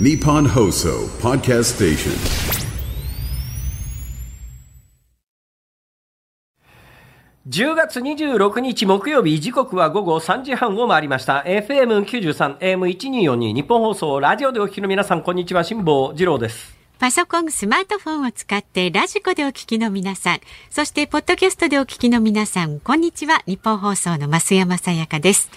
Nippon Hoso Podcast Station. 10月26日木曜日時刻は午後3時半を回りました FM93 AM1242 日本放送ラジオでお聞きの皆さんこんにちは辛坊治郎ですパソコン、スマートフォンを使ってラジコでお聞きの皆さん、そしてポッドキャストでお聞きの皆さん、こんにちは。日本放送の増山さやかです。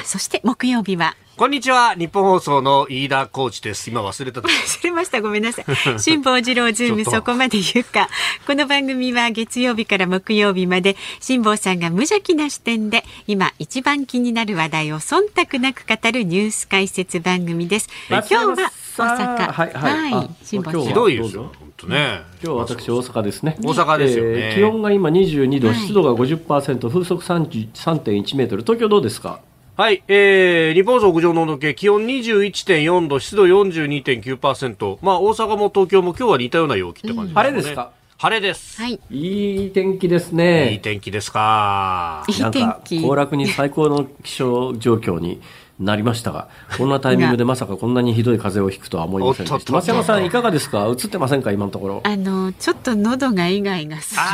あ、そして木曜日は。こんにちは。日本放送の飯田コーチです。今忘れたと。忘れました。ごめんなさい。辛坊治郎ズームそこまで言うか。この番組は月曜日から木曜日まで辛坊さんが無邪気な視点で今一番気になる話題を忖度なく語るニュース解説番組です。今日は大阪。はいはいあ辛坊今日はひ治郎。どいですよ。本当ね。今日私大阪ですね大阪ですよねえー気温が今22度、はい湿度が50%風速33.1メートル東京どうですか？はい。えー、日本屋上の温度計、気温21.4度、湿度42.9%。まあ、大阪も東京も今日は似たような陽気って感じですね。晴れですか？晴れです。はい。いい天気ですねいい天気ですか。いいなんか天気。行楽に最高の気象状況になりましたが、こんなタイミングでまさかこんなにひどい風邪をひくとは思いませんでした。おっとっと。っと増山さんいかがですか？映ってませんか？今のところ。あのちょっと喉がイガイガするな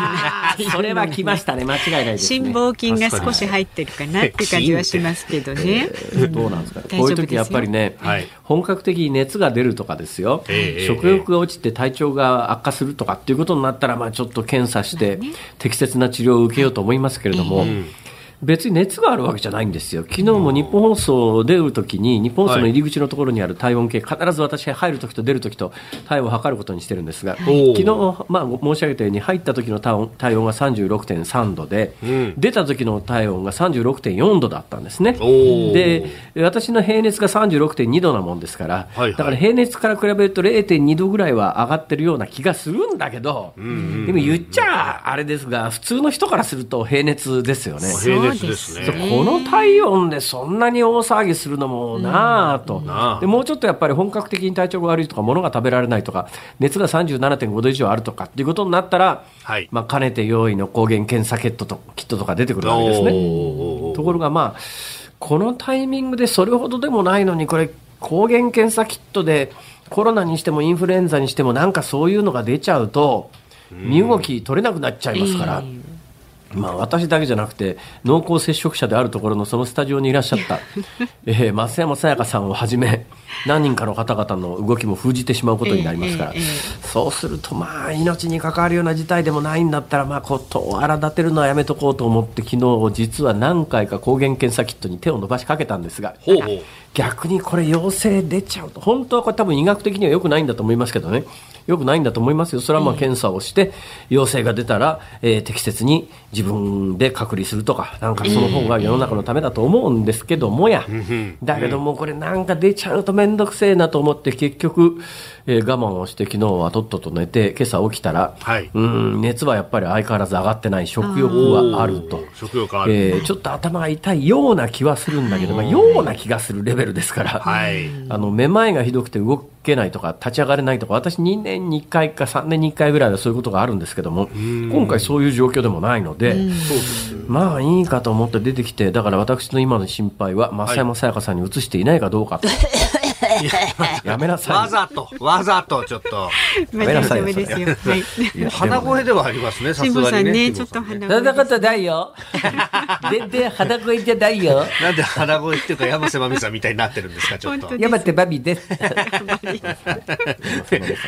あそれは来ましたね。間違いないですね。心房筋が少し入ってるかなって感じはしますけどね。えーどうなんですかね。大丈夫ですよ。こういう時やっぱりね、はい。本格的に熱が出るとかですよ、ええ食欲が落ちて体調が悪化するとかっていうことになったら、まあちょっと検査して適切な治療を受けようと思いますけれども、別に熱があるわけじゃないんですよ。昨日も日本放送出るときに、日本放送の入り口のところにある体温計、必ず私が入るときと出るときと体温を測ることにしてるんですが、昨日、まあ、申し上げたように入った時の体温体温が36.3度で、ん出た時の体温が36.4度だったんですね。で、私の平熱が36.2度なもんですから、はいはいだから平熱から比べると0.2度ぐらいは上がってるような気がするんだけど、でも言っちゃあれですが、普通の人からすると平熱ですよね。平熱ですね。この体温でそんなに大騒ぎするのもなあと、なあでもうちょっとやっぱり本格的に体調が悪いとか、物が食べられないとか、熱が37.5度以上あるとかっていうことになったら、はい。まあ、かねて用意の抗原検査キットとキットとか出てくるわけですね。ところが、まあ、このタイミングでそれほどでもないのに、これ、抗原検査キットでコロナにしてもインフルエンザにしても、なんかそういうのが出ちゃうと、身動き取れなくなっちゃいますから。まあ、私だけじゃなくて濃厚接触者であるところのそのスタジオにいらっしゃった、えー増山さやかさんをはじめ何人かの方々の動きも封じてしまうことになりますから、ええええそうするとまあ命に関わるような事態でもないんだったらまあことを荒立てるのはやめとこうと思って昨日実は何回か抗原検査キットに手を伸ばしかけたんですが逆にこれ陽性出ちゃうと本当はこれ多分医学的には良くないんだと思いますけどね。良くないんだと思いますよ。それはまあ検査をして陽性が出たら、えー適切に自分で隔離するとかなんかその方が世の中のためだと思うんですけどもや。だけどもうこれなんか出ちゃうと面倒くせえなと思って結局、えー我慢をして昨日はとっとと寝て今朝起きたら、はい。うん熱はやっぱり相変わらず上がってない食欲はあると。食欲ある。えーちょっと頭が痛いような気はするんだけど、まあ、ような気がするレベルですから、はい。あのめまいがひどくて動けないとか立ち上がれないとか私2年に1回か3年に1回ぐらいはそういうことがあるんですけども今回そういう状況でもないのでまあいいかと思って出てきてだから私の今の心配は増山さやかさんに移していないかどうかと、やめなさい。わざと、わざとちょっと、まあめなさいよダメですよ。はい。鼻声ではありますね、さ辛すがにね。ちょっと鼻そんなことないよ。全然肌声じゃないよ。なんで鼻声っていうか山瀬まみさんみたいになってるんですか、ちょっと。山手バビです。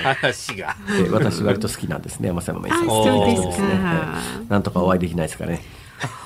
話が。えー私割と好きなんですね山瀬まみさん。あそうですか。なんとかお会いできないですかね。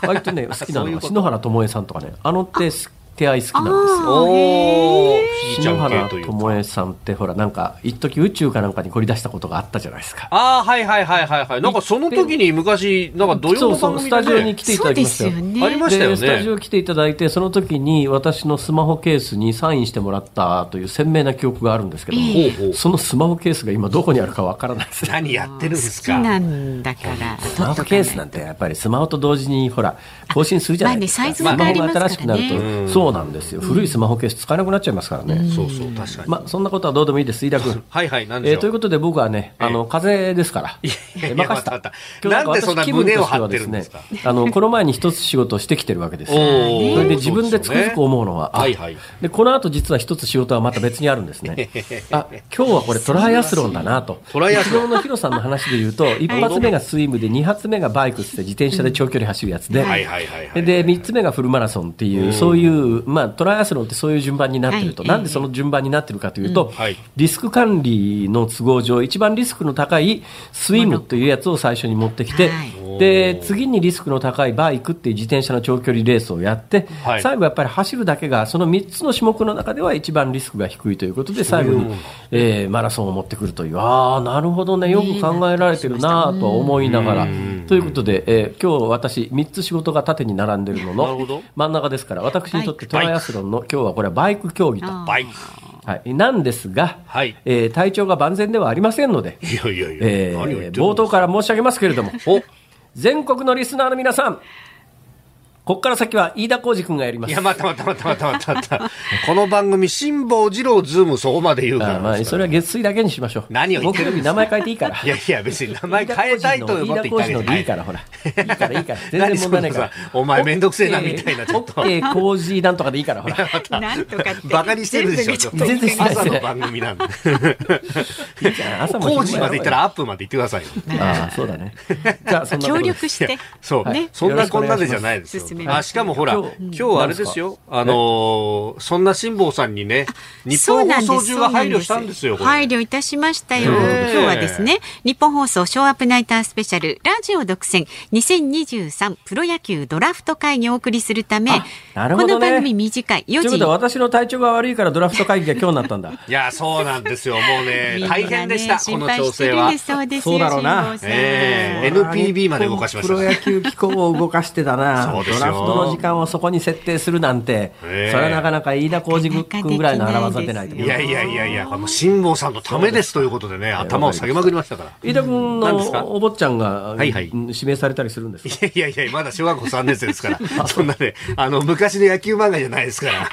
割とね好きなのは篠原ともえさんとかね。あの手手合い好きなんですよお篠原というか。とえさんってほらなんか一時宇宙かなんかに凝り出したことがあったじゃないですかああ、はいはいはいはいはい。なんかその時に昔、なんか土曜のそうそうス番組でねタジオに来ていただきましたよすよね。ありましたよでスタジね。オ来ていただいてその時に私のスマホケースにサインしてもらったという鮮明な記憶があるんですけども、ほうほうそのスマホケースが今どこにあるかわからないですね何やってるんです好きか。なんだか？ら。スマホケースなんてやっぱりスマホと同時にほら更新するじゃないですか、まあねサイズがありますからねスマホが新しくなると、そうなんですよ。古いスマホケース使えなくなっちゃいますからね、そうそう、確かに。まあ、そんなことはどうでもいいです、飯田君。はいはい、なんでしょう。えーということで僕はね、あの、風邪ですから。いやいやえー任せた。なんでそんな私気分としては胸を張ってるんですか？あの、この前に一つ仕事をしてきてるわけですそれで自分でつくづく思うのは、あはいはい。で、この後実は一つ仕事はまた別にあるんですね。あ、今日はこれトライアスロンだなと。トライアスロン。昨日のヒロさんの話で言うと、一発目がスイムで、二発目がバイクって自転車で長距離走るやつで、はいはいはいはい。で、三つ目がフルマラソンっていう、そういう、まあ、トライアスロンってそういう順番になってると、はい。なんでその順番になってるかというと、はい。リスク管理の都合上、一番リスクの高いスイムというやつを最初に持ってきて、はい。で、次にリスクの高いバイクっていう自転車の長距離レースをやって、はい。最後やっぱり走るだけが、その3つの種目の中では一番リスクが低いということで、最後に、えーマラソンを持ってくるという、ああ、なるほどね、よく考えられてるなとは思いながら、ということで、えー今日私、3つ仕事が縦に並んでるのの真ん中ですから、私にとってトライアスロンの今日はこれはバイク競技と。あバイク。はい、なんですが、はい。えー体調が万全ではありませんので、いやいやいや、えー冒頭から申し上げますけれども、お。全国のリスナーの皆さん、ここから先は飯田浩司君がやります。いや、またまたまたまたまたまた。この番組、辛坊治郎ズームそこまで言うか。あまあ、それは月水だけにしましょう。何を言ってるんですか？木曜日名前変えていいから。いやいや、別に名前変えたいと思って言ったいでいいから、ほら。いいから、いいから。全然問題ないから。お前めんどくせえなみたいなちょっとオッケー工事なんとかでいいから、ほら。なんとか。バカにしてるでしょ、ちょっと。全然朝の番組なんで。朝も Cozy まで行ったら up まで行ってくださいよ。ああ、そうだね。じゃあ、そんなこ協力して。そう、ねそんなこんなでじゃないですよよろしくお願いし。ますあ、しかもほら、今今日日あれですよ。あのー、そんな辛坊さんにね、日本放送中が配慮したんですよ、配慮いたしましたよ。今日はですね、日本放送ショーアップナイタースペシャルラジオ独占2023プロ野球ドラフト会議をお送りするため、なるほどねこの番組短い4時ということは、私の体調が悪いからドラフト会議が今日になったんだ。いや、そうなんですよ。もうね 大変でした、この心配調整はしてるんで。そうですよそうだろうなええ NPB まで動かしましたプロ野球機構を動かしてたな。そうですラフトの時間をそこに設定するなんて、ええ。それはなかなか飯田浩司君ぐらいの荒技でないといやいやいやいや、もう辛坊さんのためですということでね、頭を下げまくりましたから。飯田君のお坊ちゃんが、はいはい。うん指名されたりするんですか？いやいやいや、まだ小学校3年生ですから、そんなね、あの、昔の野球漫画じゃないですから、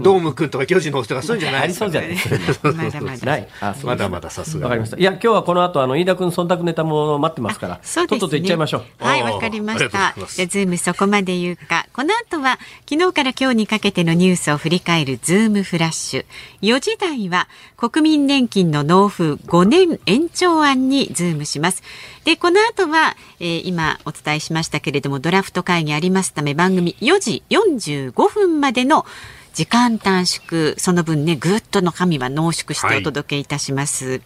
ドームくんとか巨人の人がそうじゃないありですから。そうじゃないですか。まだまだない。あそうですまだまださすが。わかりました。いや、今日はこの後、あの、飯田君忖度ネタも待ってますから、そうですね。とっとと行っちゃいましょう。はい、わかりました。ズームそこまで言うか。この後は、昨日から今日にかけてのニュースを振り返るズームフラッシュ。4時台は、国民年金の納付5年延長案にズームします。で、この後は、えー今お伝えしましたけれども、ドラフト会議ありますため、番組4時45分までの時間短縮、その分ね、ぐっと中身は濃縮してお届けいたします。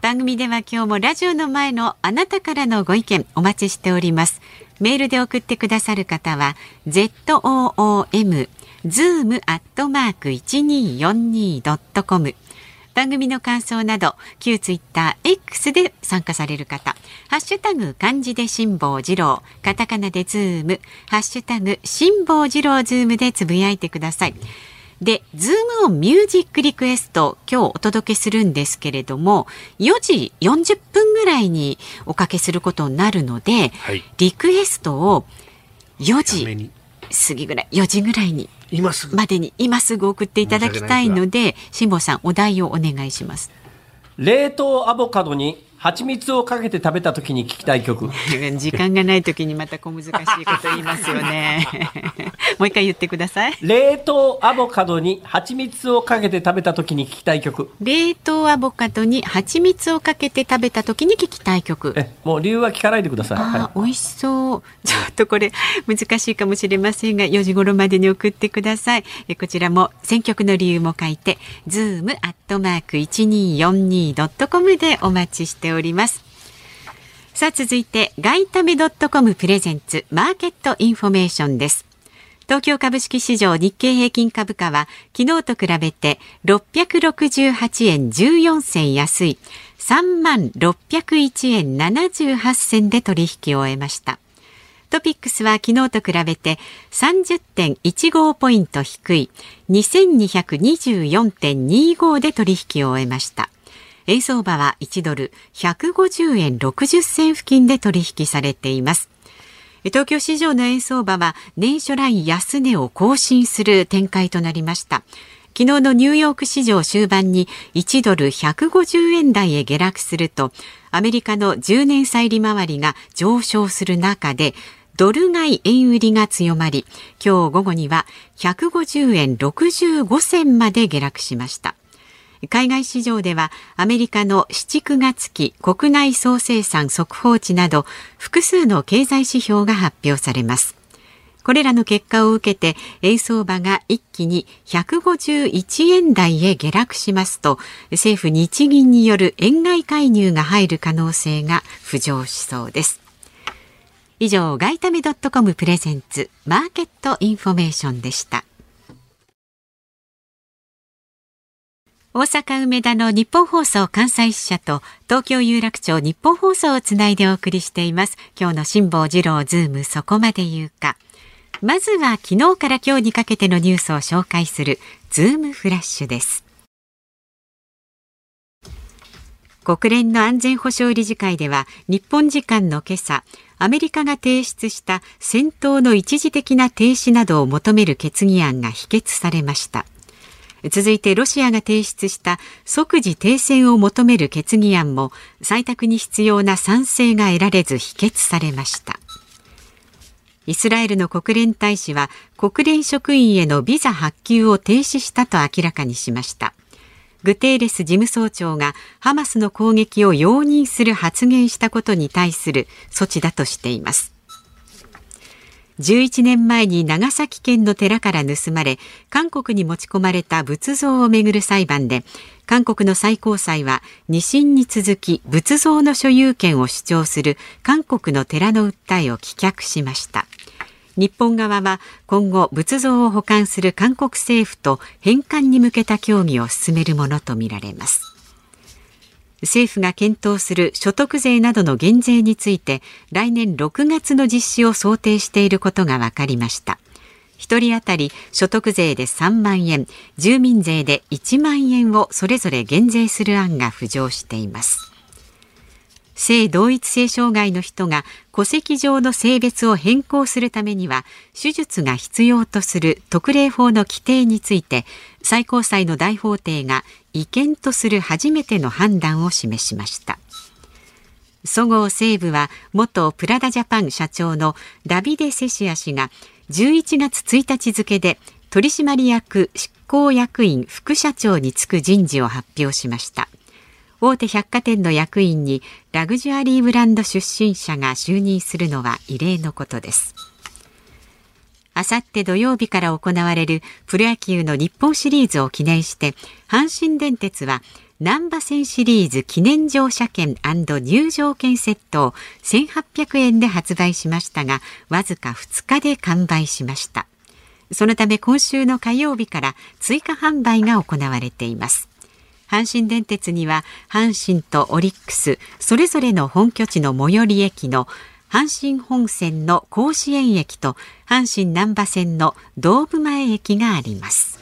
番組では今日もラジオの前のあなたからのご意見お待ちしております。メールで送ってくださる方は zoom zoom アットマーク 1242.com 番組の感想など旧ツイッター X で参加される方ハッシュタグ漢字で辛坊治郎カタカナでズームハッシュタグ辛坊治郎ズームでつぶやいてください。で、ズームオンミュージックリクエスト、今日お届けするんですけれども、4時40分ぐらいにおかけすることになるので、はいリクエストを4時過ぎぐらい、4時ぐらいに、今すぐ。までに今すぐ送っていただきたいので、辛坊さん、お題をお願いします。冷凍アボカドに蜂蜜をかけて食べた時に聞きたい曲。時間がない時にまた小難しいこと言いますよね。もう一回言ってください。冷凍アボカドに蜂蜜をかけて食べた時に聞きたい曲。冷凍アボカドに蜂蜜をかけて食べた時に聞きたい曲。え、もう理由は聞かないでください。あはー美味しそう。ちょっとこれ難しいかもしれませんが、4時頃までに送ってください。えこちらも選曲の理由も書いて、zoom アットマーク 1242.com でお待ちしております。おりますさあ続いて、ガイタメ .com プレゼンツマーケットインフォメーションです。東京株式市場日経平均株価は昨日と比べて668円14銭安い3万601円78銭で取引を終えました。トピックスは昨日と比べて30.15ポイント低い2224.25で取引を終えました。円相場は1ドル150円60銭付近で取引されています。東京市場の円相場は年初来安値を更新する展開となりました。昨日のニューヨーク市場終盤に1ドル150円台へ下落すると、アメリカの10年債利回りが上昇する中で、ドル買い円売りが強まり、今日午後には150円65銭まで下落しました。海外市場ではアメリカの7、9月期国内総生産速報値など複数の経済指標が発表されます。これらの結果を受けて円相場が一気に151円台へ下落しますと政府日銀による円買い介入が入る可能性が浮上しそうです以上外為どっとコムプレゼンツマーケットインフォメーションでした大阪梅田のニッポン放送関西支社と東京有楽町ニッポン放送をつないでお送りしています。今日の辛坊治郎ズームそこまで言うか。まずは昨日から今日にかけてのニュースを紹介するズームフラッシュです。国連の安全保障理事会では日本時間の今朝アメリカが提出した戦闘の一時的な停止などを求める決議案が否決されました。続いてロシアが提出した即時停戦を求める決議案も採択に必要な賛成が得られず否決されました。イスラエルの国連大使は国連職員へのビザ発給を停止したと明らかにしました。グテーレス事務総長がハマスの攻撃を容認する発言したことに対する措置だとしています。11年前に長崎県の寺から盗まれ韓国に持ち込まれた仏像をめぐる裁判で韓国の最高裁は2審に続き仏像の所有権を主張する韓国の寺の訴えを棄却しました。日本側は今後仏像を保管する韓国政府と返還に向けた協議を進めるものとみられます。政府が検討する所得税などの減税について来年6月の実施を想定していることが分かりました。1人当たり所得税で3万円住民税で1万円をそれぞれ減税する案が浮上しています。性同一性障害の人が戸籍上の性別を変更するためには手術が必要とする特例法の規定について最高裁の大法廷が違憲とする初めての判断を示しました。そごう・西武は元プラダジャパン社長のダビデ・セシア氏が11月1日付で取締役執行役員副社長に就く人事を発表しました。大手百貨店の役員にラグジュアリーブランド出身者が就任するのは異例のことです。あさって土曜日から行われるプロ野球の日本シリーズを記念して阪神電鉄は難波線シリーズ記念乗車券入場券セットを1800円で発売しましたがわずか2日で完売しました。そのため今週の火曜日から追加販売が行われています。阪神電鉄には阪神とオリックスそれぞれの本拠地の最寄り駅の阪神本線の甲子園駅と阪神難波線の道部前駅があります。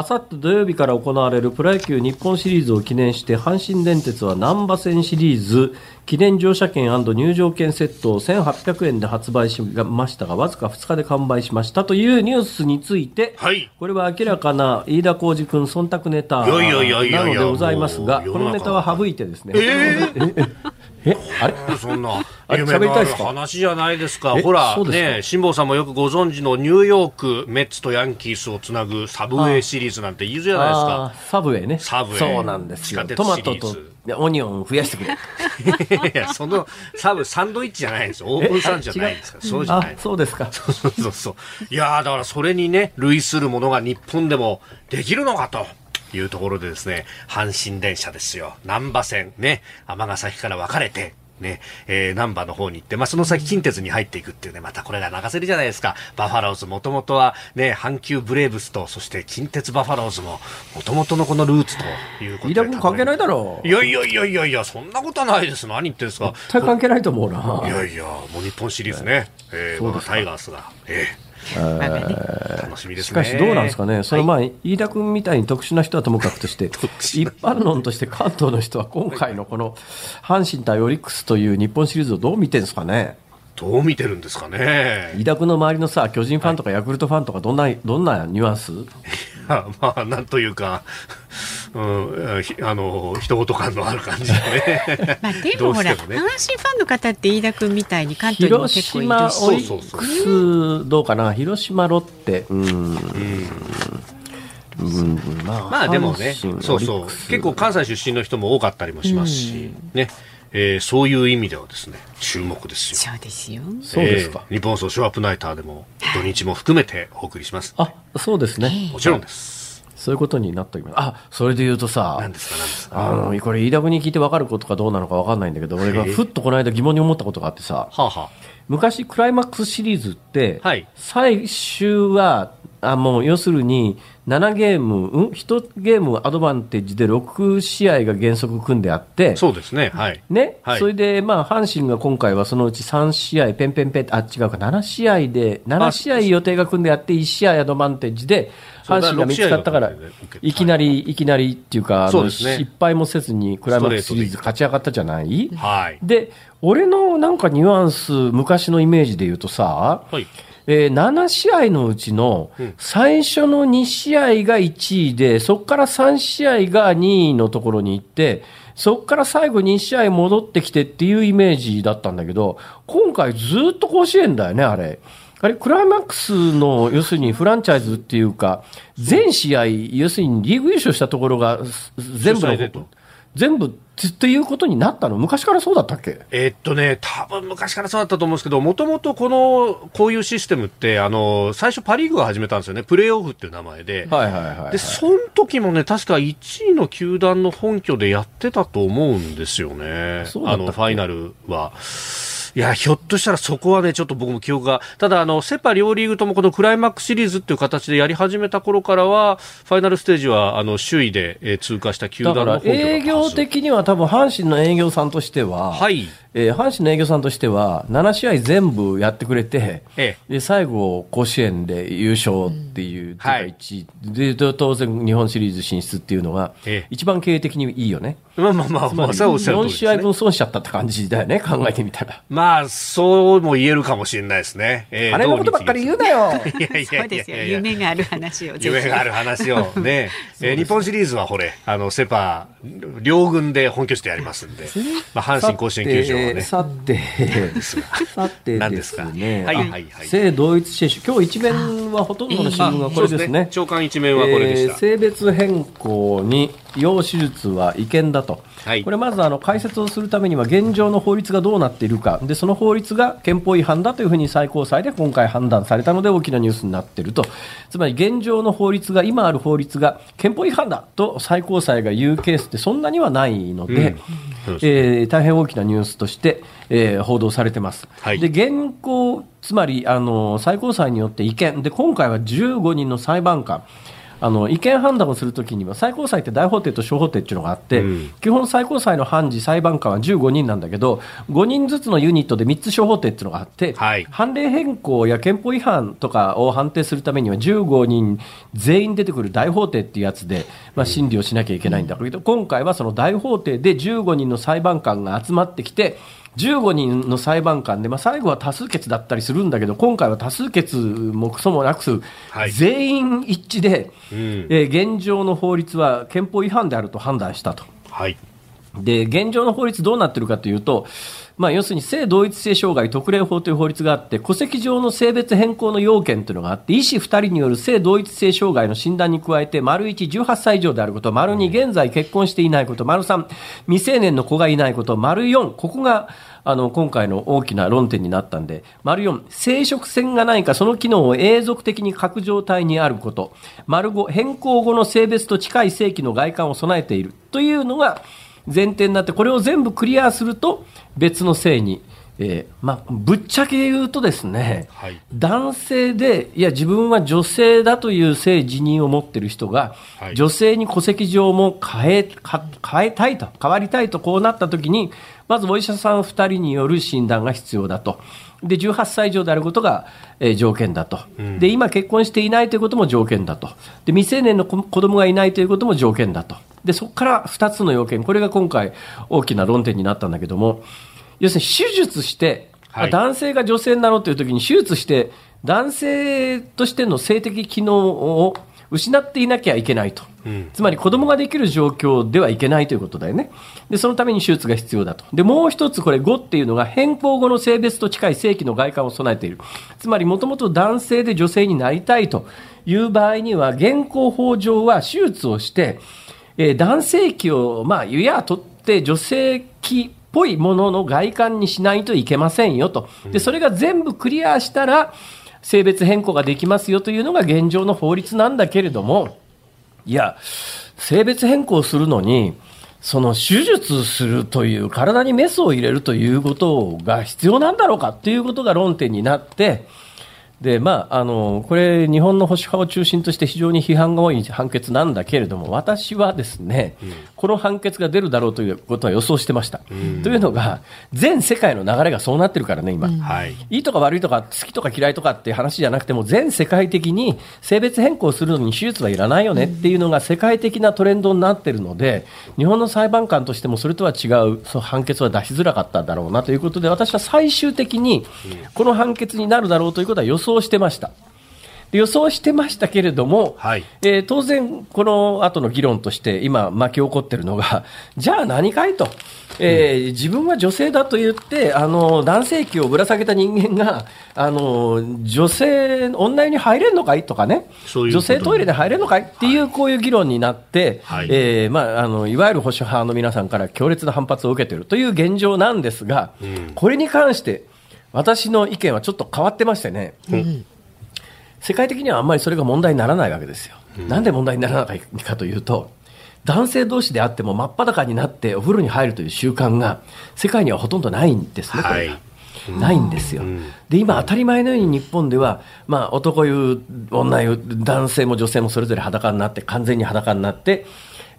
あさって土曜日から行われるプロ野球日本シリーズを記念して阪神電鉄は難波線シリーズ記念乗車券入場券セットを1800円で発売しました。がわずか2日で完売しましたというニュースについて、はい、これは明らかな飯田浩司君忖度ネタなのでございますがこのネタは省いてですね、えー？えあれ？そんな夢のある話じゃないですか。ほら、ね、辛坊さんもよくご存知のニューヨーク、メッツとヤンキースをつなぐサブウェイシリーズなんて言うじゃないですか。サブウェイね。サブウェイ。そうなんですよ。トマトとオニオン増やしてくれ。いや、その、サブ、サンドイッチじゃないんですよ。オープンサンじゃないですか。そうじゃない。そうですか。そうそうそう。いやだからそれにね、類するものが日本でもできるのかと。いうところでですね、阪神電車ですよ。なんば線、ね、尼崎から分かれて、ね、えー、ナンバーの方に行って、まあ、その先近鉄に入っていくっていうね、またこれが流せるじゃないですか。バファローズ、もともとはね、阪急ブレーブスと、そして近鉄バファローズも、もともとのこのルーツということで。飯田君関係ないだろう。いやいやいやいやいや、そんなことはないです。何言ってんですか。絶対関係ないと思うな。いやいや、もう日本シリーズね、えー、タイガースが、えー楽しみです、しかしどうなんですかね、そのまあ、飯田君みたいに特殊な人はともかくとして、一般論として関東の人は今回のこの阪神対オリックスという日本シリーズをどう見てるんですかね。どう見てるんですかね。伊田君の周りのさ、巨人ファンとかヤクルトファンとか、どんな、どんなニュアンス？まあ、なんというか、うん、ひあの、一言感のある感じでね。まあでもほら、阪神ファンの方って飯田君みたいに関東にも広結構い島るしオリックス、どうかな広島ロッテ、うん。うん、まあ、まあでもね、そうそう。結構関西出身の人も多かったりもしますし、ね、えーそういう意味ではですね、注目ですよ。そうですよそうですか。えー日本放送ショーアップナイターでも土日も含めてお送りします。あ、そうですね。もちろんです。そういうことになっております。あ、それで言うとさ何、ですか、何ですか？あの、これ、飯田君に聞いて分かることかどうなのか分かんないんだけど、俺がふっとこの間疑問に思ったことがあってさ、はあ、は昔クライマックスシリーズって、はい最終は、あもう要するに7ゲーム、うん、1ゲームアドバンテージで6試合が原則組んであってあ、そうですね、はい。ね、はい。それで、まあ、阪神が今回はそのうち3試合、ペンペンペンあ、違うか、7試合で、7試合予定が組んであって、1試合アドバンテージで、阪神が見つかったから6試合だったんでね、いきなり、いきなりっていうか、あの失敗もせずにクライマックスシリーズ勝ち上がったじゃない？はい。で、俺のなんかニュアンス、昔のイメージで言うとさ、はい。えー7試合のうちの最初の2試合が1位で、そこから3試合が2位のところに行って、そこから最後2試合戻ってきてっていうイメージだったんだけど、今回ずっと甲子園だよね、あれ。あれ、クライマックスの、要するにフランチャイズっていうか、全試合、要するにリーグ優勝したところが、す全部の全部っていうことになったの？昔からそうだったっけ？えーっとね、多分昔からそうだったと思うんですけど、もともとこの、こういうシステムって、あの、最初パリーグが始めたんですよね。プレーオフっていう名前で。はいはいはい、はい。で、その時もね、確か1位の球団の本拠でやってたと思うんですよね。そうだったっけ？あの、ファイナルは。いや、ひょっとしたらそこはね、ちょっと僕も記憶が、ただ、あの、セ・パ両リーグともこのクライマックスシリーズっていう形でやり始めた頃からは、ファイナルステージは、あの、首位で、えー通過した球団の営業的には多分阪神の営業さんとしては、はい。えー阪神の営業さんとしては、7試合全部やってくれて、えで最後、甲子園で優勝っていう、うか一位で当然、日本シリーズ進出っていうのがええ、一番経営的にいいよね。まあまあまあ、まあ、それはおっしゃる通4りです、試合ね。分損しちゃったって感じだよね、考えてみたら。まあ、そうも言えるかもしれないですね。えーあれのことばっかり言うなよ。いやいやいそうですよ。夢がある話を夢がある話をね、えー日本シリーズはほれ、あの、セ・パ、両軍で本拠地でやりますんで、まあ、阪神甲子園球場はね、さて、さてですね。はいあはいはい性同一接種。今日一面はほとんどの新聞がこれですね。長官一面はこれでした。えー性別変更に要手術は違憲だと、はい。これまずあの解説をするためには現状の法律がどうなっているか。でその法律が憲法違反だというふうに最高裁で今回判断されたので大きなニュースになっていると。つまり現状の法律が今ある法律が憲法違反だと最高裁が言うケースってそんなにはないので、そうですえー大変大きなニュースとして、えー報道されてます。はい。で現行つまりあの最高裁によって違憲。で今回は15人の裁判官。あの違憲判断をするときには最高裁って大法廷と小法廷っていうのがあって、うん。基本最高裁の判事裁判官は15人なんだけど5人ずつのユニットで3つ小法廷っていうのがあって、はい。判例変更や憲法違反とかを判定するためには15人全員出てくる大法廷っていうやつで、まあ、審理をしなきゃいけないんだけど、今回はその大法廷で15人の裁判官が集まってきて15人の裁判官で、まあ、最後は多数決だったりするんだけど今回は多数決もクソもなく、はい全員一致で、うんえー現状の法律は憲法違反であると判断したと。はい。で、現状の法律どうなってるかというと、まあ、要するに性同一性障害特例法という法律があって、戸籍上の性別変更の要件というのがあって、医師2人による性同一性障害の診断に加えて、丸1、18歳以上であること、丸2、現在結婚していないこと、丸3、未成年の子がいないこと、丸4、ここが、あの、今回の大きな論点になったんで、丸4、生殖腺がないか、その機能を永続的に欠く状態にあること、丸5、変更後の性別と近い性器の外観を備えているというのが、前提になって、これを全部クリアすると、別の性に、えーまあ、ぶっちゃけ言うとですね、はい男性で、いや、自分は女性だという性自認を持っている人が、はい女性に戸籍上も変えか変えたいと、変わりたいとこうなったときに、まずお医者さん2人による診断が必要だと。で、18歳以上であることが、えー条件だと。で、今結婚していないということも条件だと。で、未成年の子子供がいないということも条件だと。で、そこから2つの要件。これが今回大きな論点になったんだけども、要するに手術して、はい男性が女性になろうという時に手術して、男性としての性的機能を失っていなきゃいけないと。つまり子供ができる状況ではいけないということだよね。で、そのために手術が必要だと。で、もう一つこれ5っていうのが変更後の性別と近い性器の外観を備えている。つまりもともと男性で女性になりたいという場合には、現行法上は手術をして、えー男性器を、まあ、湯や取って女性器っぽいものの外観にしないといけませんよと。で、それが全部クリアしたら、性別変更ができますよというのが現状の法律なんだけれども、いや、性別変更するのに、その手術するという、体にメスを入れるということが必要なんだろうかということが論点になって、で、まあ、あの、これ、日本の保守派を中心として非常に批判が多い判決なんだけれども、私はですね、この判決が出るだろうということは予想してました。というのが、全世界の流れがそうなってるからね、今。はい。いいとか悪いとか、好きとか嫌いとかっていう話じゃなくても、全世界的に性別変更するのに手術はいらないよねっていうのが世界的なトレンドになってるので、日本の裁判官としてもそれとは違うその判決は出しづらかったんだろうなということで、私は最終的にこの判決になるだろうということは予想してました。で予想してましたけれども、はい。えー当然、この後の議論として今巻き起こっているのが、じゃあ何かいと、えー自分は女性だと言って、あの男性器をぶら下げた人間が、あの女性、女湯に入れるのかいとかね、そういう女性トイレで入れるのかいっていうこういう議論になって、はい。えーまあ、あのいわゆる保守派の皆さんから強烈な反発を受けているという現状なんですが、これに関して、私の意見はちょっと変わってましてね。世界的にはあんまりそれが問題にならないわけですよ。なんで問題にならないかというと、男性同士であっても真っ裸になってお風呂に入るという習慣が世界にはほとんどないんですね、これがはいないんですよ。で、今当たり前のように日本では、まあ男湯、女湯、男性も女性もそれぞれ裸になって、完全に裸になって、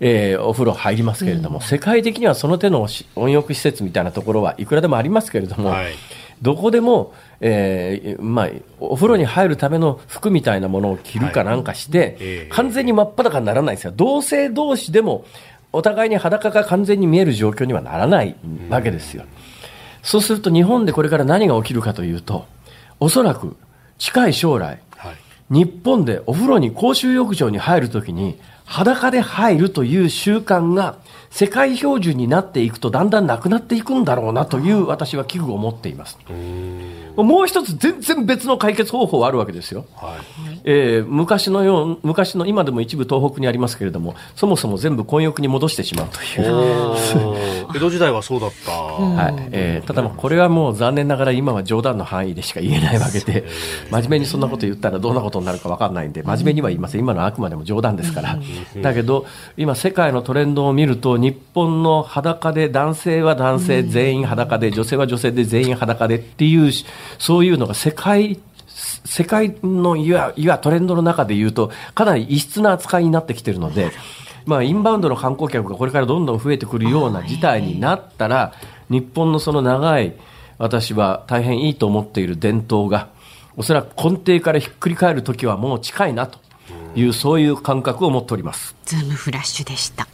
えーお風呂入りますけれども、世界的にはその手のし温浴施設みたいなところはいくらでもありますけれども、はいどこでも、えーまあ、お風呂に入るための服みたいなものを着るかなんかして、ええ完全に真っ裸にならないんですよ。同性同士でも、お互いに裸が完全に見える状況にはならないわけですよ。そうすると日本でこれから何が起きるかというと、おそらく近い将来、はい。日本でお風呂に公衆浴場に入るときに裸で入るという習慣が世界標準になっていくとだんだんなくなっていくんだろうなという私は危惧を持っています。もう一つ全然別の解決方法はあるわけですよ。はい。えー昔のよう、昔の今でも一部東北にありますけれども、そもそも全部混浴に戻してしまうという。江戸時代はそうだった。はいえーただ、まあこれはもう残念ながら今は冗談の範囲でしか言えないわけで、真面目にそんなこと言ったらどんなことになるか分かんないんで、真面目には言いません、今のはあくまでも冗談ですから、だけど、今、世界のトレンドを見ると、日本の裸で、男性は男性全員裸で、女性は女性で全員裸でっていう、そういうのが世界、世界のいわいわトレンドの中で言うと、かなり異質な扱いになってきてるので、まあ、インバウンドの観光客がこれからどんどん増えてくるような事態になったら、日本のその長い、私は大変いいと思っている伝統が、おそらく根底からひっくり返る時はもう近いなという、そういう感覚を持っております。ズームフラッシュでした。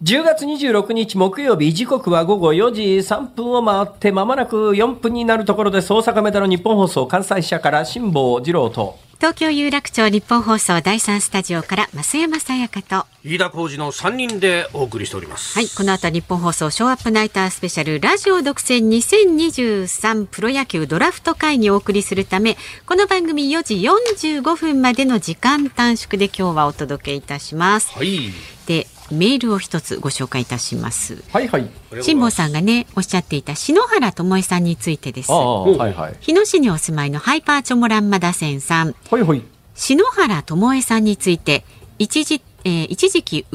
10月26日木曜日、時刻は午後4時3分を回って、まもなく4分になるところです。大阪メダル日本放送関西支社から辛坊治郎と。東京有楽町日本放送第三スタジオから増山さやかと。飯田浩二の3人でお送りしております。はい、この後は日本放送ショーアップナイタースペシャルラジオ独占2023プロ野球ドラフト会議をお送りするため、この番組4時45分までの時間短縮で今日はお届けいたします。はい。で、メールを一つご紹介いたします。はいはい。辛坊さんがね、おっしゃっていた篠原智恵さんについてですあ。あ、はいはい。日野市にお住まいのハイパーチョモランマダセンさん。ほいほい。篠原智恵さんについて一時,、えー一時期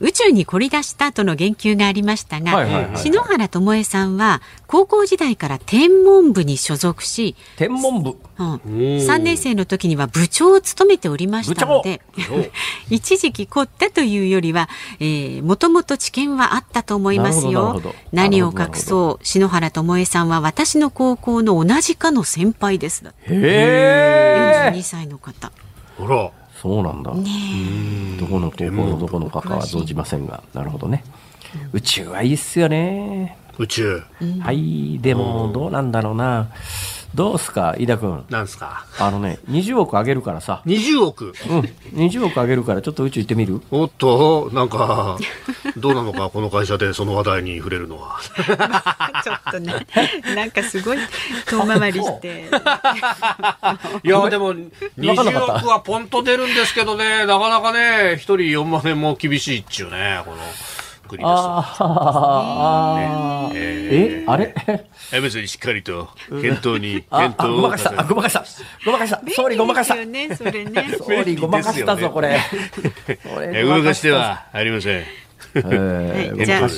宇宙に凝り出したとの言及がありましたが、はいはいはいはい。篠原智恵さんは高校時代から天文部に所属し、天文部？うん、3年生の時には部長を務めておりましたので 一時期凝ったというよりは、えー、もともと知見はあったと思いますよ。何を隠そう篠原智恵さんは私の高校の同じ科の先輩です。だへえ。42歳の方。ほら。そうなんだ。どこの高校のどこのかかは存じませんが、なるほどね。宇宙はいいっすよね。宇宙。はい、でも、どうなんだろうな。どうすか、飯田君？なんすか？あのね、20億あげるからさ。20億？うん、20億あげるから、ちょっと宇宙行ってみる？おっと、なんか、どうなのか、この会社でその話題に触れるのは。ちょっとね、なんかすごい遠回りして。いや、でも、わかんなか20った億はポンと出るんですけどね、なかなかね、一人4万円も厳しいっちゅうね、この国ですと。ああ、え、あれ？え別にしっかりと、検討に、あ検、あ討をごまかした、あごまかした、ごまかした、総理ごまかした。便利ですよね、それね。総理ごまかしたぞ、これ。こ れえ動かして。はありません。えはー、い、じゃあ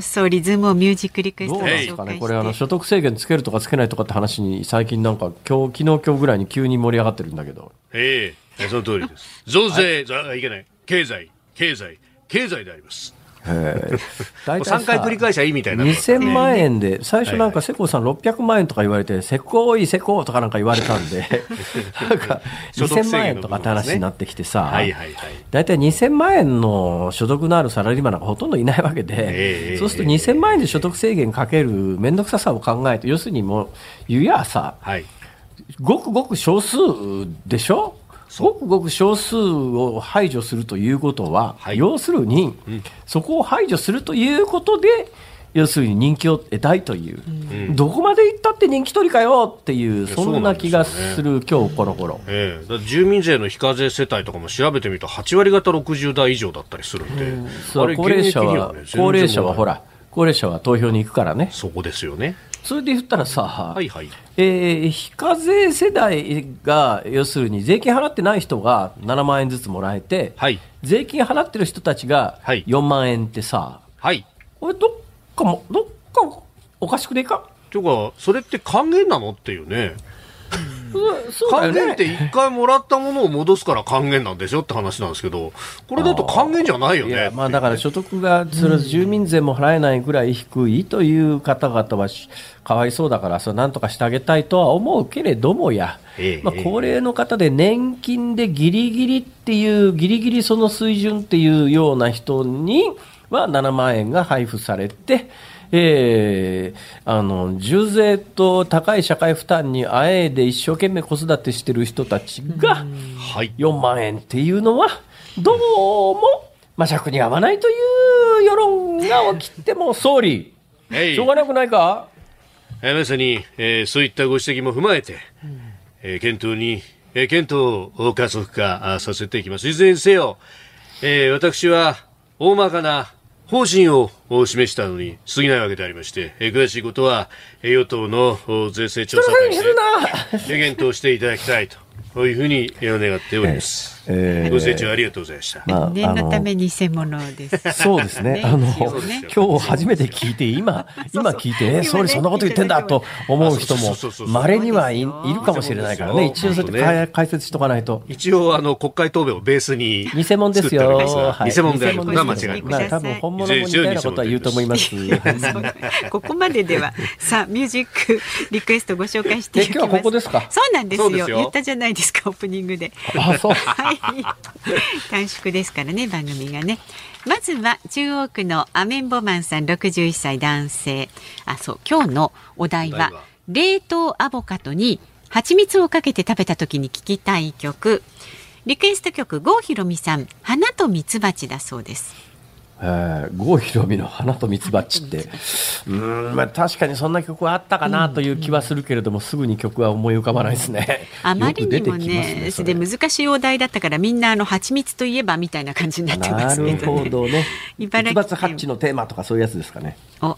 総理ズームをミュージックリクエスどうトですかね、これあの所得制限つけるとかつけないとかって話に最近なんか今日昨日今日ぐらいに急に盛り上がってるんだけど、ええその通りです。増税、あいけない。経済、経済、経済であります。大もう3回繰り返しゃいいみたいな。2000万円で、最初なんか世耕さん600万円とか言われて、せこいせこいとかなんか言われたんで、なんか所得制限の部分ですね2000万円とかって話になってきて。さ大体2000万円の所得のあるサラリーマンなんかほとんどいないわけえで、えそうすると2000万円で所得制限かける面倒くささを考えて、要するにもう、言うやさ、はい。ごくごく少数でしょ？ごくごく少数を排除するということは、はい。要するに、そこを排除するということで、要するに人気を得たいという、どこまで行ったって人気取りかよっていう、やそんな気がする、今日この頃。ええ。住民税の非課税世帯とかも調べてみると8割方60代以上だったりするんで、高齢者は、高齢者はほ。ら、高齢者は投票に行くからね、そこですよね。それで言ったらさ、はいはい。えー非課税世代が、要するに税金払ってない人が7万円ずつもらえて、はい。税金払ってる人たちがはい4万円ってさ、はい。これどっかも、どっかおかしくねえか？というか、それって還元なの？っていうね。還元ってね。一回もらったものを戻すから還元なんでしょって話なんですけど、これだと還元じゃないよねいや。まあ、だから所得がそれは住民税も払えないぐらい低いという方々はしかわいそうだから、それなんとかしてあげたいとは思うけれどもや、ええまあ、高齢の方で年金でギリギリっていう、ギリギリその水準っていうような人には7万円が配布されて、えーあの重税と高い社会負担にあえいで一生懸命子育てしてる人たちがはい。4万円っていうのは、どうも、まあ、尺に合わないという世論が起きても、総理、しょうがなくないか？えーまさに、えーそういったご指摘も踏まえて、えー検討に、えー検討を加速化あさせていきます。いずれにせよ、えー私は大まかな方針をお示したのに過ぎないわけでありまして、えー詳しいことは、えー与党のお税制調査会減で検討していただきたいと、こういうふうにえー願っております。えーご清聴ありがとうございました。まあ念のたあめ偽物です。のそうですね。ねあの、ね今日初めて聞いて、今、今聞いて、ね総理そんなこと言ってんだと思う人も稀にはいいるかもしれないからね。一応そうやって解解説しとかないと。一応、あの、国会答弁をベースに偽物ですよ。偽物であることは間違いない。偽物ですまあ多分本物も似たようなことは言うと思います。ここまででは、さあ、ミュージックリクエストご紹介していきます。え今日はここですかそうなんですよ。言ったじゃないですか、オープニングで。あ、そう。はい。短縮ですからね、番組がね。まずは中央区のアメンボマンさん61歳男性。あ、そう、今日のお題はお題は、冷凍アボカドに蜂蜜をかけて食べた時に聴きたい曲。リクエスト曲、郷ひろみさん、花と蜜蜂だそうです。えー、郷ひろみの花と蜜蜂って、うーん、まあ、確かにそんな曲はあったかなという気はするけれども、すぐに曲は思い浮かばないですね。あまりにもね、それで難しいお題だったから、みんなあの蜂蜜といえばみたいな感じになってまなるすけどね。ほどね。茨城県蜜蜂ハッチのテーマとかそういうやつですかね。お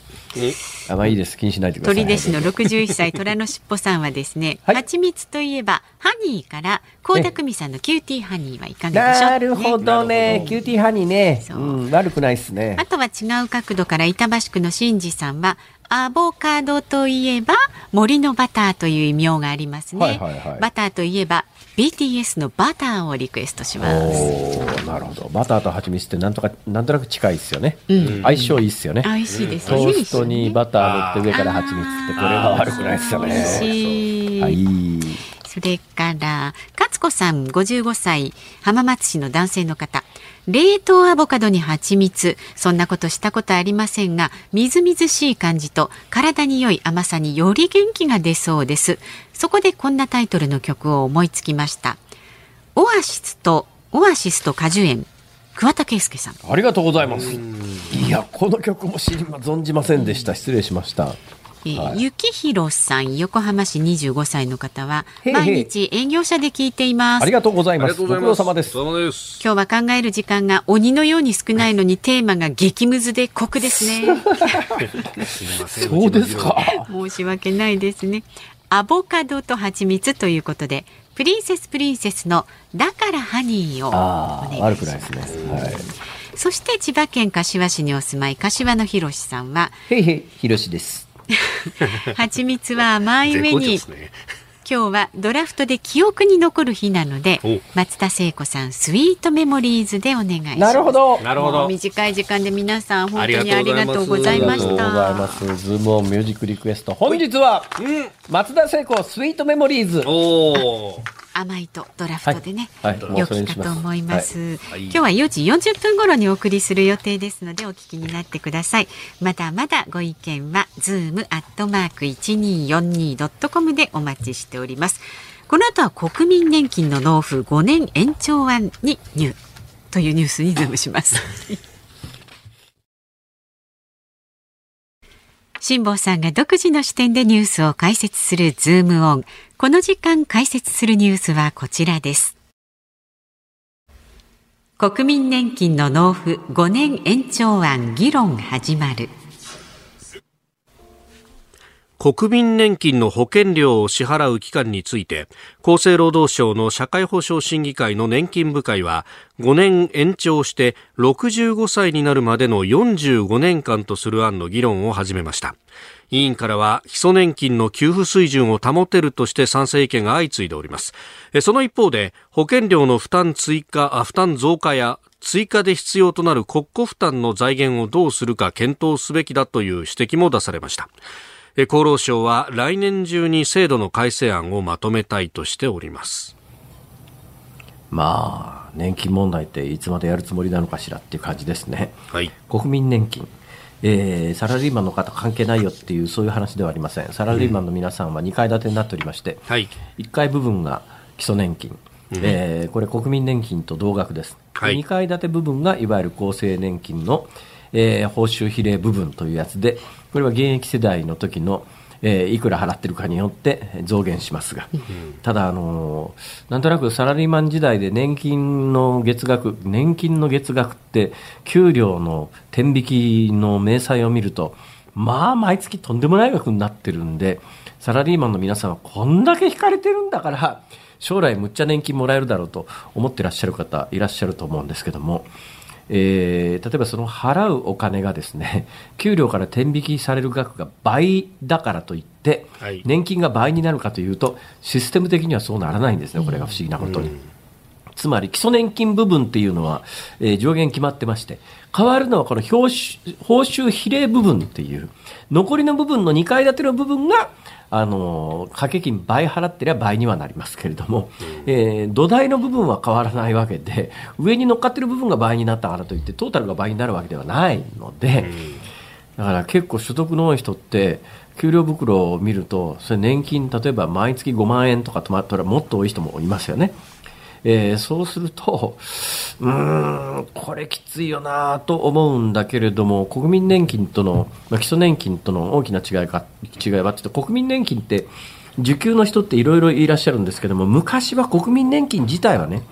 あ、まあいいです。気にしないでください。取手市の61歳虎のしっぽさんはですね、はい蜂蜜といえばハニーから倖田來未さんのキューティーハニーはいかがでしょう？なるほどね。キューティーハニーね。うん悪くないっすねあ。とは違う角度から板橋区の新次さんはアボカドといえば森のバターという異名がありますね、はいはいはいバターといえば BTS のバターをリクエストしますなるほど。バターと蜂蜜ってなんとか、なんとなく近いっすよね。相性いいっすよね。美味しいですトーストにバター塗って上から蜂蜜ってこれは悪くないっすよ美味ね。しい、はい。それから、勝子さん55歳、浜松市の男性の方。冷凍アボカドに蜂蜜。そんなことしたことありませんが、みずみずしい感じと体に良い甘さにより元気が出そうです。そこでこんなタイトルの曲を思いつきました。オアシスと、オアシスと果樹園。桑田佳祐さん。ありがとうございます。いや、この曲も知りま、存じませんでした。失礼しました。えーはいゆきひろさん、横浜市25歳の方は、毎日営業者で聞いていますあり。がとうございます。ごがとうございます。苦労様です。お疲れ様です。今日は考える時間が鬼のように少ないのにテーマが激ムズで酷ですね。すみません。そうですか。申し訳ないですね。アボカドと蜂蜜ということで、プリンセスプリンセスのだからハニーをお願いし悪くないます。ですね。はい。そして千葉県柏市にお住まい柏野博さんは、へいへい、ひろしです。蜂蜜は甘い絶上に。今日はドラフトで記憶に残る日なのでお松田聖子さんスイートメモリーズでお願いしますなるほど。なるほど。短い時間で皆さん本当にあありがとうございましありがとうございたます。ズームオンミュージックリクエスト。本日は、松田聖子 SWEET MEMORIES。おお。甘いとドラフトでね、はい。はい。も良きかと思います、はい。今日は4時40分頃にお送りする予定ですのでお聞きになってください。まだまだご意見は zoom アットマーク 1242.com でお待ちしております。この後は国民年金の納付5年延長案に入というニュースにズームします 辛坊さんが独自の視点でニュースを解説するズームオン。この時間解説するニュースはこちらです。国民年金の納付5年延長案議論始まる。国民年金の保険料を支払う期間について厚生労働省の社会保障審議会の年金部会は5年延長して65歳になるまでの45年間とする案の議論を始めました。委員からは基礎年金の給付水準を保てるとして賛成意見が相次いでおります。その一方で保険料の負担追加負担増加や追加で必要となる国庫負担の財源をどうするか検討すべきだという指摘も出されました。厚労省は来年中に制度の改正案をまとめたいとしております。まあ、年金問題っていつまでやるつもりなのかしらっていう感じですね。はい。国民年金。えーサラリーマンの方関係ないよっていうそういう話ではありません。サラリーマンの皆さんは2階建てになっておりまして、はい。1階部分が基礎年金、えーこれ国民年金と同額です、はい。2階建て部分がいわゆる厚生年金の、えー報酬比例部分というやつでこれは現役世代の時のえーいくら払ってるかによって増減しますが、ただ、あのーなんとなくサラリーマン時代で年金の月額、年金の月額って、給料の天引きの明細を見ると、まあ、毎月とんでもない額になってるんで、サラリーマンの皆さんはこんだけ引かれてるんだから、将来むっちゃ年金もらえるだろうと思ってらっしゃる方いらっしゃると思うんですけども、えー例えばその払うお金がですね、給料から天引きされる額が倍だからといって、はい。年金が倍になるかというと、システム的にはそうならないんですね、これが不思議なことに。つまり基礎年金部分っていうのは、えー上限決まってまして、変わるのはこの報酬比例部分っていう、残りの部分の2階建ての部分が、あのー掛け金倍払ってりゃ倍にはなりますけれども、えー土台の部分は変わらないわけで、上に乗っかってる部分が倍になったからといって、トータルが倍になるわけではないので、だから結構所得の多い人って、給料袋を見ると、それ年金、例えば毎月5万円とか止まったらもっと多い人もいますよね。えーそうすると、うーん、これきついよなと思うんだけれども、国民年金との、まあ、基礎年金との大きな違いか、違いはちょっと、国民年金って、受給の人っていろいろいらっしゃるんですけども、昔は国民年金自体はね、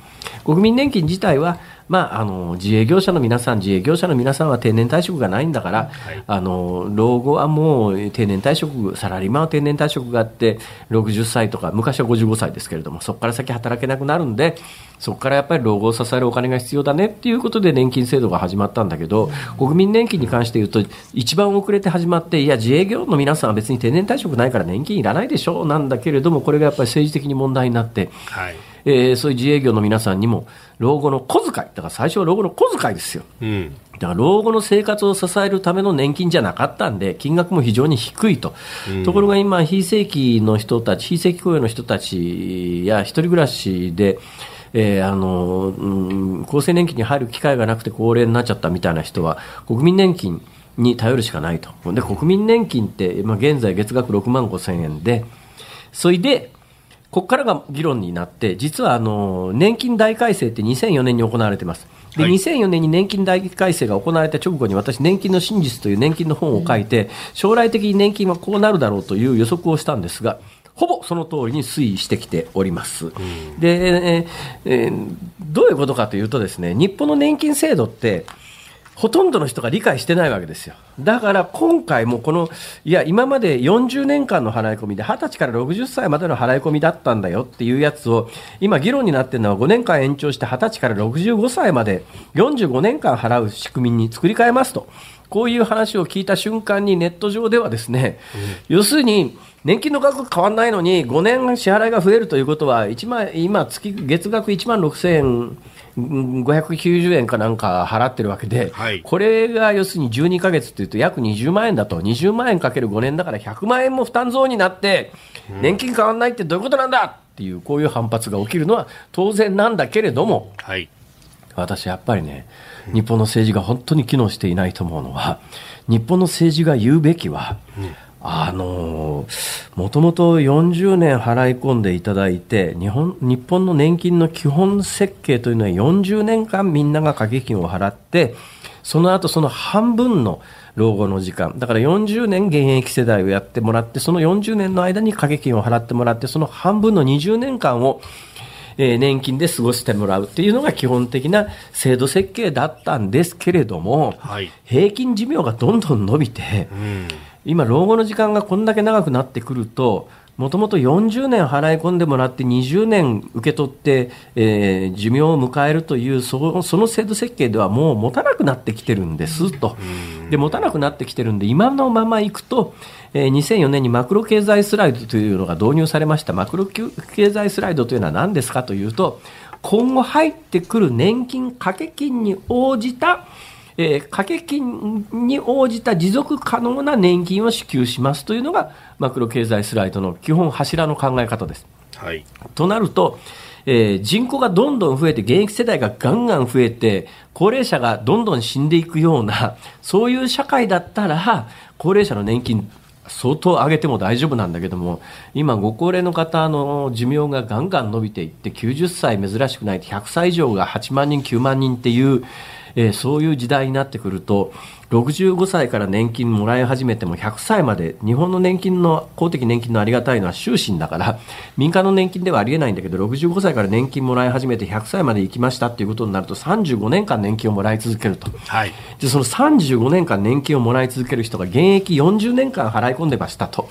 国民年金自体は、まあ、あの自営業者の皆さん、自営業者の皆さんは定年退職がないんだから、あの老後はもう定年退職、サラリーマンは定年退職があって、60歳とか、昔は55歳ですけれども、そこから先働けなくなるんで、そこからやっぱり老後を支えるお金が必要だねっていうことで年金制度が始まったんだけど、国民年金に関して言うと、一番遅れて始まって、いや、自営業の皆さんは別に定年退職ないから年金いらないでしょうなんだけれども、これがやっぱり政治的に問題になって、はいえーそういう自営業の皆さんにも、老後の小遣い、だから最初は老後の小遣いですよ。うん。だから老後の生活を支えるための年金じゃなかったんで、金額も非常に低いと。ところが今、非正規の人たち、非正規雇用の人たちや一人暮らしで、えーあの、うん、厚生年金に入る機会がなくて高齢になっちゃったみたいな人は、国民年金に頼るしかないと。で、国民年金って、まあ、現在月額6万5千円で、それで、ここからが議論になって、実はあの年金大改正って2004年に行われてます。で、はい2004年に年金大改正が行われた直後に私、年金の真実という年金の本を書いて、将来的に年金はこうなるだろうという予測をしたんですが、ほぼその通りに推移してきております。で、えーえーどういうことかというとですね、日本の年金制度って、ほとんどの人が理解してないわけですよ。だから今回もこの、いや、今まで40年間の払い込みで、20歳から60歳までの払い込みだったんだよっていうやつを、今議論になっているのは5年間延長して20歳から65歳まで45年間払う仕組みに作り変えますと。こういう話を聞いた瞬間にネット上ではですね、要するに、年金の額が変わらないのに、5年支払いが増えるということは、1万今月、月額1万6000円、うん590円かなんか払ってるわけで、はい。これが要するに12ヶ月っていうと約20万円だと、20万円かける5年だから100万円も負担増になって、年金変わらないってどういうことなんだ？っていう、こういう反発が起きるのは当然なんだけれども、はい。私やっぱりね、日本の政治が本当に機能していないと思うのは、日本の政治が言うべきは、あのもともと40年払い込んでいただいて日本、日本の年金の基本設計というのは40年間みんなが掛け金を払って、その後その半分の老後の時間、だから40年現役世代をやってもらって、その40年の間に掛け金を払ってもらって、その半分の20年間をえー年金で過ごしてもらうっていうのが基本的な制度設計だったんですけれども、はい平均寿命がどんどん伸びて、うん。今、老後の時間がこんだけ長くなってくると、もともと40年払い込んでもらって20年受け取って、えー寿命を迎えるというその制度設計ではもう持たなくなってきてるんですと。で、持たなくなってきてるんで、今のままいくと、えー2004年にマクロ経済スライドというのが導入されました。マクロ経済スライドというのは何ですかというと、今後入ってくる年金掛け金に応じたえー掛け金に応じた持続可能な年金を支給しますというのがマクロ経済スライドの基本柱の考え方です。はい。となると、えー人口がどんどん増えて、現役世代がガンガン増えて、高齢者がどんどん死んでいくような、そういう社会だったら、高齢者の年金、相当上げても大丈夫なんだけども、今、ご高齢の方の寿命がガンガン伸びていって、90歳珍しくない100歳以上が8万人、9万人っていう、えーそういう時代になってくると、65歳から年金もらい始めても100歳まで、日本の年金の、公的年金のありがたいのは終身だから、民間の年金ではありえないんだけど、65歳から年金もらい始めて100歳まで行きましたっていうことになると、35年間年金をもらい続けると。はい。で、その35年間年金をもらい続ける人が現役40年間払い込んでましたと。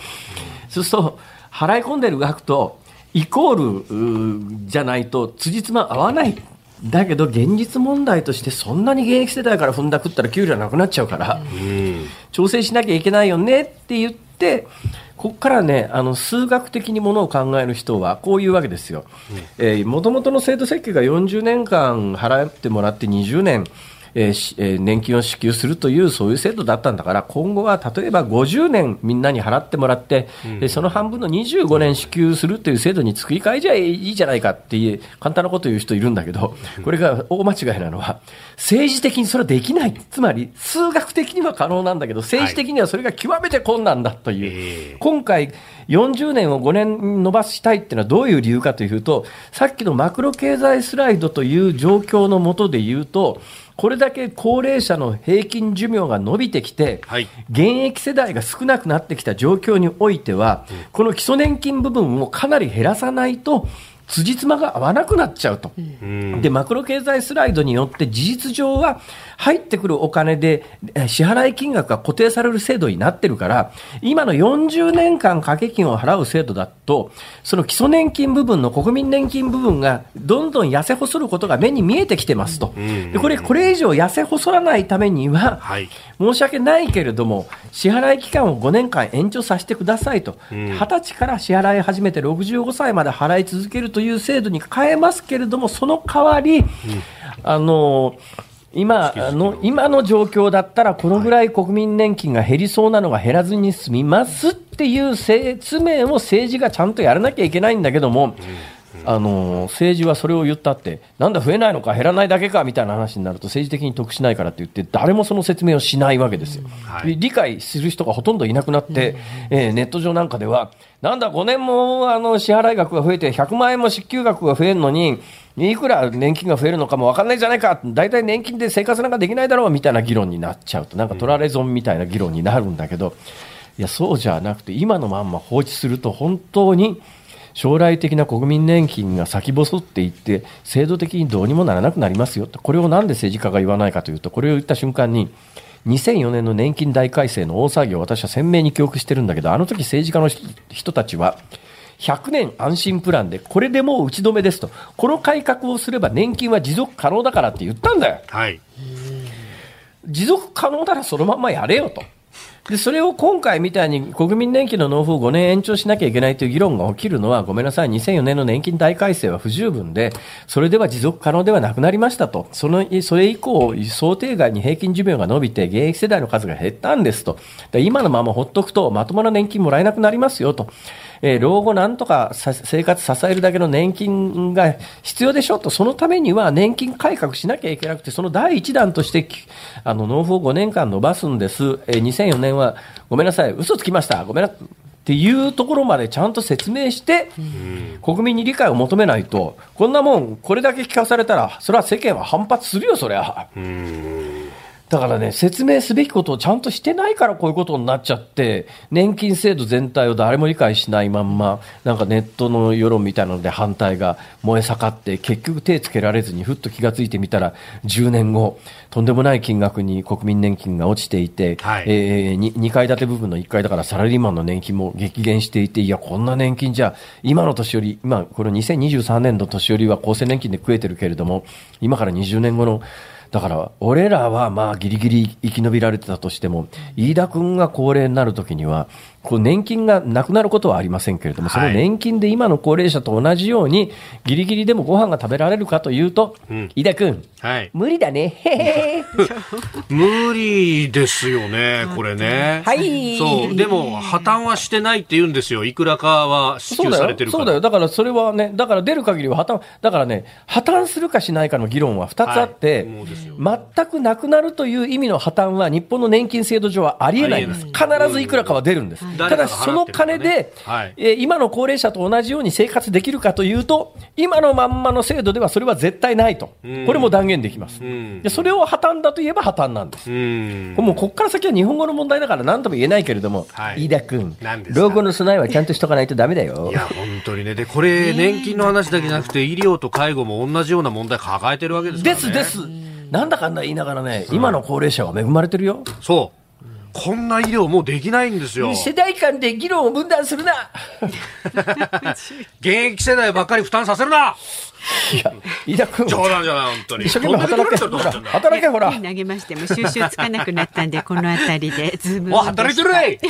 そうすると、払い込んでる額とイコールじゃないと辻褄合わない。だけど現実問題としてそんなに現役世代から踏んだくったら給料なくなっちゃうから、うん。も調整しなきゃいけないよねって言って、ここからね、あの、数学的にものを考える人は、こういうわけですよ。えー、元々の制度設計が40年間払ってもらって20年、えーしえー年金を支給するという、そういう制度だったんだから、今後は例えば50年みんなに払ってもらって、えーその半分の25年支給するという制度に作り変えじゃいいじゃないかっていう、簡単なことを言う人いるんだけど、これが大間違いなのは、政治的にそれはできない。つまり、数学的には可能なんだけど、政治的にはそれが極めて困難だという。ええ今回、40年を5年伸ばしたいっていうのはどういう理由かというと、さっきのマクロ経済スライドという状況のもとで言うと、これだけ高齢者の平均寿命が伸びてきて、はい。現役世代が少なくなってきた状況においては、この基礎年金部分をかなり減らさないと、辻褄が合わなくなっちゃうと。で、マクロ経済スライドによって事実上は入ってくるお金でえ支払い金額が固定される制度になってるから、今の40年間掛け金を払う制度だと、その基礎年金部分の国民年金部分がどんどん痩せ細ることが目に見えてきてますと。で、これ、これ以上痩せ細らないためには、はい。申し訳ないけれども、支払い期間を5年間延長させてくださいと、20歳から支払い始めて65歳まで払い続けるという制度に変えますけれども、その代わり、あの、今の、今の状況だったら、このぐらい国民年金が減りそうなのが減らずに済みますっていう説明を政治がちゃんとやらなきゃいけないんだけども、あの政治はそれを言ったって、なんだ増えないのか減らないだけかみたいな話になると政治的に得しないからって言って、誰もその説明をしないわけですよ。はい。理解する人がほとんどいなくなって、えーネット上なんかでは、なんだ5年もあの支払い額が増えて、100万円も支給額が増えるのに、いくら年金が増えるのかも分かんないじゃないか、大体年金で生活なんかできないだろうみたいな議論になっちゃうと、なんか取られ損みたいな議論になるんだけど、いや、そうじゃなくて、今のまんま放置すると、本当に将来的な国民年金が先細っていって、制度的にどうにもならなくなりますよと、これをなんで政治家が言わないかというと、これを言った瞬間に、2004年の年金大改正の大騒ぎを私は鮮明に記憶してるんだけど、あの時政治家の人人たちは、100年安心プランで、これでもう打ち止めですと、この改革をすれば年金は持続可能だからって言ったんだよ。はい。持続可能ならそのままやれよと。で、それを今回みたいに国民年金の納付を5年延長しなきゃいけないという議論が起きるのは、ごめんなさい、2004年の年金大改正は不十分で、それでは持続可能ではなくなりましたと。その、それ以降、想定外に平均寿命が伸びて、現役世代の数が減ったんですと。今のままほっとくと、まともな年金もらえなくなりますよと。えー老後なんとかさ生活支えるだけの年金が必要でしょと、そのためには年金改革しなきゃいけなくて、その第一弾として、きあの、納付を5年間伸ばすんです。えー2004年は、ごめんなさい、嘘つきました。ごめんなっていうところまでちゃんと説明して、国民に理解を求めないと、こんなもん、これだけ聞かされたら、それは世間は反発するよ、そりゃ。だからね、説明すべきことをちゃんとしてないからこういうことになっちゃって、年金制度全体を誰も理解しないまんま、なんかネットの世論みたいなので反対が燃え盛って、結局手つけられずにふっと気がついてみたら、10年後、とんでもない金額に国民年金が落ちていて、はい。えーに 2, 階建て部分の1階だからサラリーマンの年金も激減していて、いや、こんな年金じゃ、今の年寄り、今、これ2023年の年寄りは厚生年金で食えてるけれども、今から20年後のだから、俺らはまあギリギリ生き延びられてたとしても、飯田君が高齢になるときには、こう年金がなくなることはありませんけれども、そのはい年金で今の高齢者と同じように、ギリギリでもご飯が食べられるかというと、飯田君、はい。無理だね。無理ですよね、これね。はいそう。でも、破綻はしてないって言うんですよ。いくらかは支給そうだよされてるから。そうだよ。だからそれはね、だから出る限りは破綻、だからね、破綻するかしないかの議論は2つあって、はい全くなくなるという意味の破綻は日本の年金制度上はありえないんです。必ずいくらかは出るんです。ただし、その金で、はいえー今の高齢者と同じように生活できるかというと、今のまんまの制度ではそれは絶対ないと。うんこれも断言できます。んでそれを破綻だといえば破綻なんです。うん。もうここから先は日本語の問題だから何とも言えないけれども、はい飯田君老後の備えはちゃんとしとかないとダメだよい。や、本当にね。で、これ、年金の話だけじゃなくて、医療と介護も同じような問題抱えてるわけですからね。ですです。なんだかんだ言いながらね、今の高齢者は恵まれてるよ。そう。こんな医療もうできないんですよ。世代間で議論を分断するな。現役世代ばっかり負担させるないや、飯田君、冗談じゃない、本当に。一生懸命働け。ほら、働け、ほら。投げましても収集つかなくなったんでこの辺りでズームお、働いてるね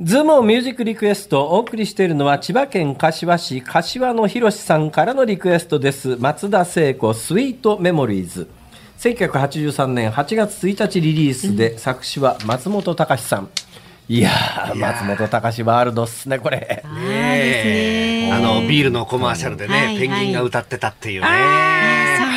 ズームオンミュージックリクエストをお送りしているのは千葉県柏市柏野博さんからのリクエストです。松田聖子スイートメモリーズ。1983年8月1日リリースで、作詞は松本隆さん。いやー、松本隆ワールドっすね、これ。ねあの、ビールのコマーシャルでね、はいはいペンギンが歌ってたっていうね。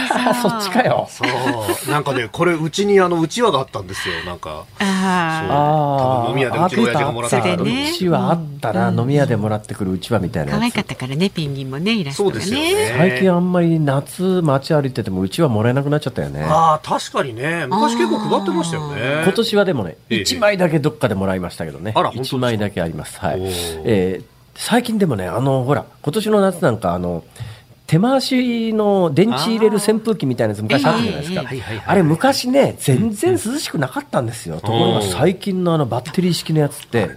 あ、そっちかよ。そう。なんかね、これ、うちにあの、うちわがあったんですよ、なんか。ああ多分飲み屋でうちの親父がもらったあそれね。うちはあったな、飲み屋でもらってくるうちわみたいあ可愛なやつ。かったからねペンギンもねイラストがね。そうですよね。最近あんまり夏街歩いててもうちはもらえなくなっちゃったよね。ああ、確かにね。昔結構配ってましたよね。今年はでもねええ。1枚だけどっかでもらいましたけどね。あら本当ですか？1枚だけあります。はい。えー最近でもねあのほら今年の夏なんかあの手回しの電池入れる扇風機みたいなやつ昔あったじゃないですか。あれ昔ね全然涼しくなかったんですよ。ところが最近のあのバッテリー式のやつって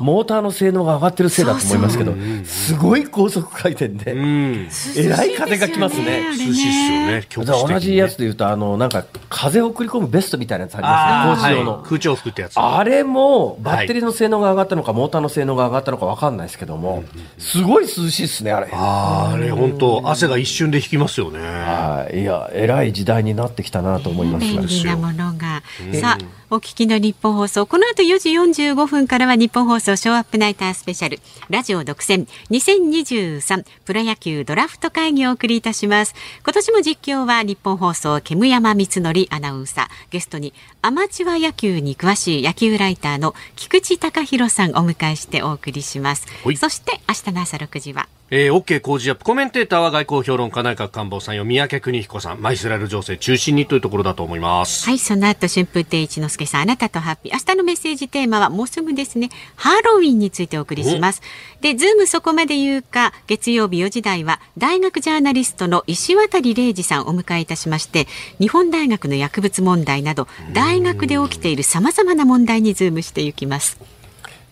モーターの性能が上がってるせいだと思いますけどすごい高速回転でうん。えらい風が来ますね。涼しい涼しいっすよね。同じやつで言うと、あの、なんか、風を送り込むベストみたいなやつありあますね、あ、工事用の。はい空調服ってやつ。あれも、バッテリーの性能が上がったのか、モーターの性能が上がったのか分かんないですけども、すごい涼しいですね、あれ。あれ、本当汗が一瞬で引きますよね。はい。いや、偉い時代になってきたなと思いますが。便利なものが。さあ、お聞きの日本放送。この後4時45分からは日本放送ショーアップナイタースペシャル。ラジオ独占2023プロ野球ドラフト会議をお送りいたします。今年も実況は日本放送煙山光則アナウンサー。ゲストにアマチュア野球に詳しい野球ライターの菊池隆弘さんお迎えしてお送りします。そして明日の朝6時はえー、OK Cozy up コメンテーターは外交評論家内閣官房参与宮家邦彦さん、まあイスラエル情勢中心にというところだと思います。はい、その後、春風亭一之輔さん、あなたとハッピー。明日のメッセージテーマはもうすぐですね、ハロウィンについてお送りします。で、ズームそこまで言うか、月曜日4時台は、大学ジャーナリストの石渡嶺司さんをお迎えいたしまして、日本大学の薬物問題など、大学で起きている様々な問題にズームしていきます。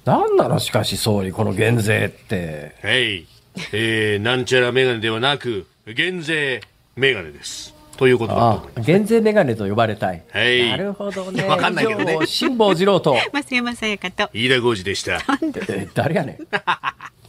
なんなの、しかし総理、この減税って。はい。えー、なんちゃらメガネではなく、減税メガネです。ということだとあ思います。減税メガネと呼ばれたい。はいなるほどね。わかんないけどね以上辛坊治郎と、増山さやかと。飯田浩二でした。え誰やねん。